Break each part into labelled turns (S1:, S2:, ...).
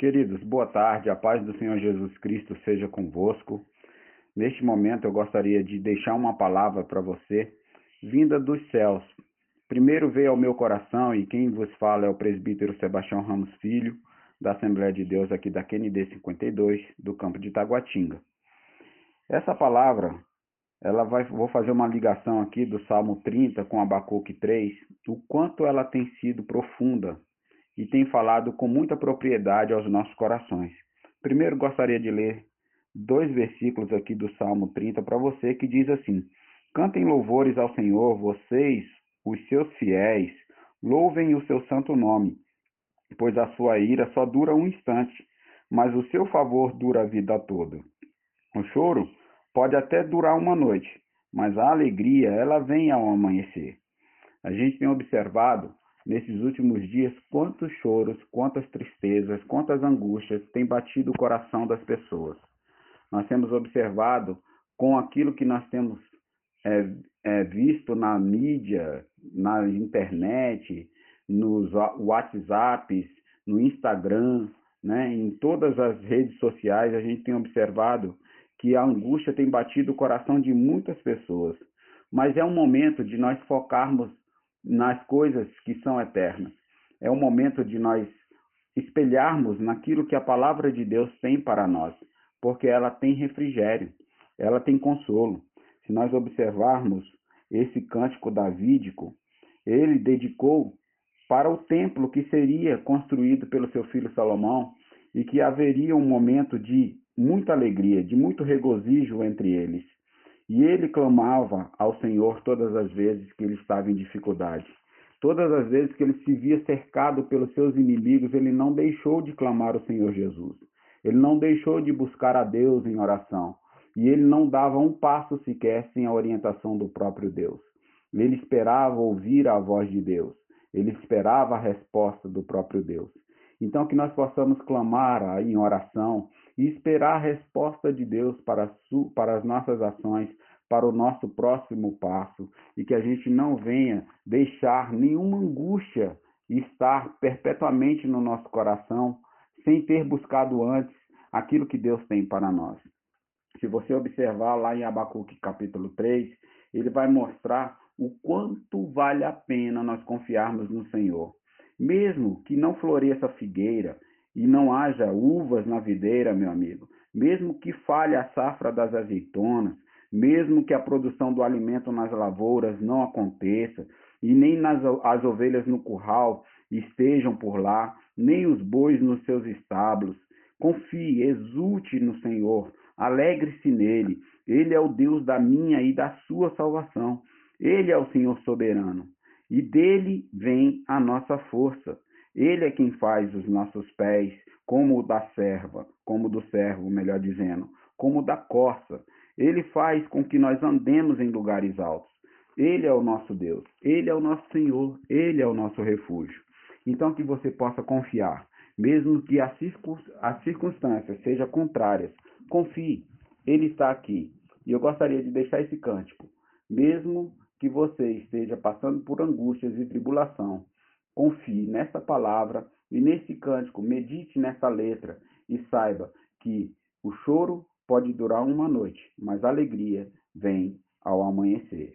S1: Queridos, boa tarde, a paz do Senhor Jesus Cristo seja convosco. Neste momento eu gostaria de deixar uma palavra para você, vinda dos céus. Primeiro veio ao meu coração e quem vos fala é o presbítero Sebastião Ramos Filho, da Assembleia de Deus aqui da QND 52, do campo de Taguatinga. Essa palavra, ela vai, vou fazer uma ligação aqui do Salmo 30 com Abacuque 3, o quanto ela tem sido profunda e tem falado com muita propriedade aos nossos corações. Primeiro gostaria de ler dois versículos aqui do Salmo 30 para você que diz assim: Cantem louvores ao Senhor, vocês, os seus fiéis, louvem o seu santo nome, pois a sua ira só dura um instante, mas o seu favor dura a vida toda. O choro pode até durar uma noite, mas a alegria ela vem ao amanhecer. A gente tem observado nesses últimos dias quantos choros, quantas tristezas, quantas angústias têm batido o coração das pessoas. Nós temos observado com aquilo que nós temos é, é, visto na mídia, na internet, nos WhatsApps, no Instagram, né, em todas as redes sociais, a gente tem observado que a angústia tem batido o coração de muitas pessoas. Mas é um momento de nós focarmos nas coisas que são eternas. É o momento de nós espelharmos naquilo que a palavra de Deus tem para nós, porque ela tem refrigério, ela tem consolo. Se nós observarmos esse cântico davídico, ele dedicou para o templo que seria construído pelo seu filho Salomão e que haveria um momento de muita alegria, de muito regozijo entre eles. E ele clamava ao Senhor todas as vezes que ele estava em dificuldade. Todas as vezes que ele se via cercado pelos seus inimigos, ele não deixou de clamar ao Senhor Jesus. Ele não deixou de buscar a Deus em oração. E ele não dava um passo sequer sem a orientação do próprio Deus. Ele esperava ouvir a voz de Deus. Ele esperava a resposta do próprio Deus. Então, que nós possamos clamar em oração e esperar a resposta de Deus para, para as nossas ações, para o nosso próximo passo, e que a gente não venha deixar nenhuma angústia estar perpetuamente no nosso coração, sem ter buscado antes aquilo que Deus tem para nós. Se você observar lá em Abacuque capítulo 3, ele vai mostrar o quanto vale a pena nós confiarmos no Senhor. Mesmo que não floresça a figueira, e não haja uvas na videira, meu amigo, mesmo que falhe a safra das azeitonas, mesmo que a produção do alimento nas lavouras não aconteça, e nem nas, as ovelhas no curral estejam por lá, nem os bois nos seus estábulos, confie, exulte no Senhor, alegre-se nele, ele é o Deus da minha e da sua salvação, ele é o Senhor soberano, e dele vem a nossa força. Ele é quem faz os nossos pés como o da serva, como do servo, melhor dizendo, como o da corça. Ele faz com que nós andemos em lugares altos. Ele é o nosso Deus, ele é o nosso Senhor, ele é o nosso refúgio. Então que você possa confiar, mesmo que as circunstâncias sejam contrárias, confie, ele está aqui. E eu gostaria de deixar esse cântico, mesmo que você esteja passando por angústias e tribulação, Confie nessa palavra e nesse cântico, medite nessa letra e saiba que o choro pode durar uma noite, mas a alegria vem ao amanhecer.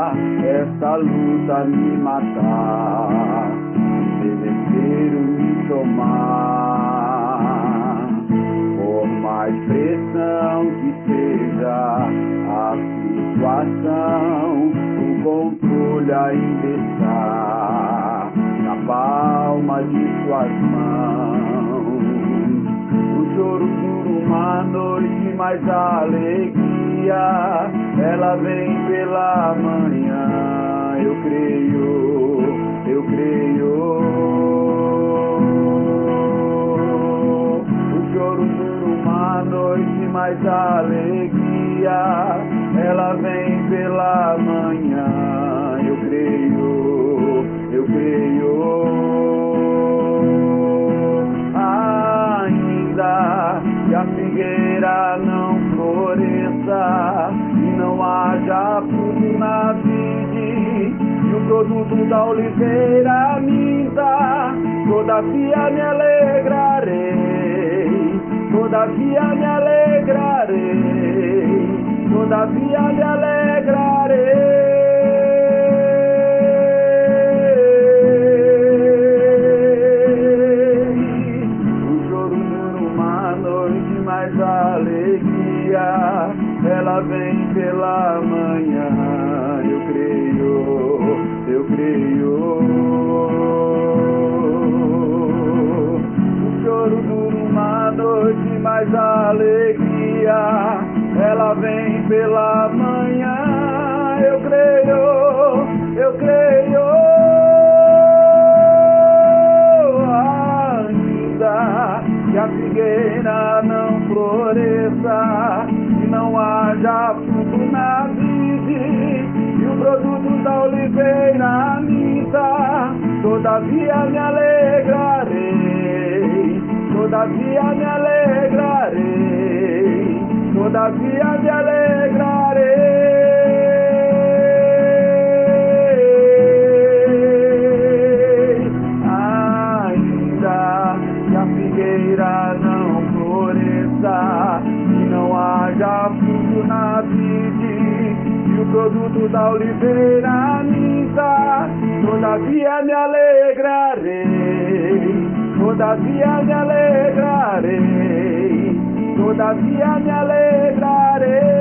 S1: essa luta me matar, desespero me tomar. Por mais pressão que seja a situação, o controle ainda está na palma de suas mãos. O choro dura uma noite, mas a alegria ela vem pela manhã. Eu creio, eu creio. O choro dura uma noite, mas a alegria ela vem pela manhã. Eu creio, eu creio. Ainda que a figueira não floresça e não haja fruto na vide o produto da oliveira minta, todavia me alegrarei, todavia me alegrarei, todavia me alegrarei. Ela vem pela manhã. Eu creio, eu creio. O choro dura uma noite, mas a alegria ela vem pela manhã. Eu creio, eu creio. Ainda que a figueira não floresça e não haja da oliveira minta, todavia me alegrarei, todavia me alegrarei, todavia me alegrarei. Produto da oliveira minta, todavia me alegrarei, todavia me alegrarei, todavia me alegrarei.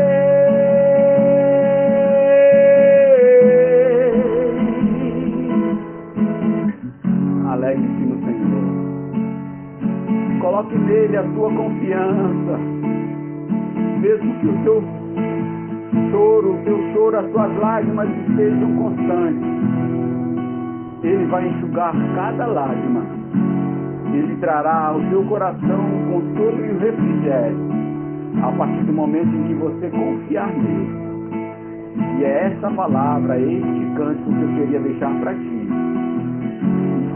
S1: Alegre-se no Senhor. Coloque nele a sua confiança. Mesmo que o seu choro, o seu choro, as suas lágrimas estejam constantes. Ele vai enxugar cada lágrima. Ele trará ao seu coração o consolo e o refrigério. A partir do momento em que você confiar nele. E é essa palavra, este cântico que eu queria deixar para ti.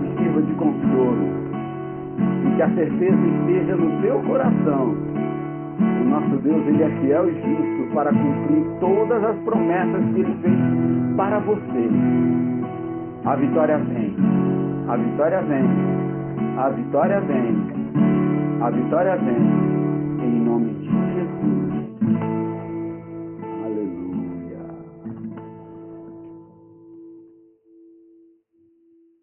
S1: Que sirva de consolo. E que a certeza esteja no teu coração. O nosso Deus, Ele é fiel e justo para cumprir todas as promessas que Ele fez para você. A vitória vem. A vitória vem. A vitória vem. A vitória vem. Em nome de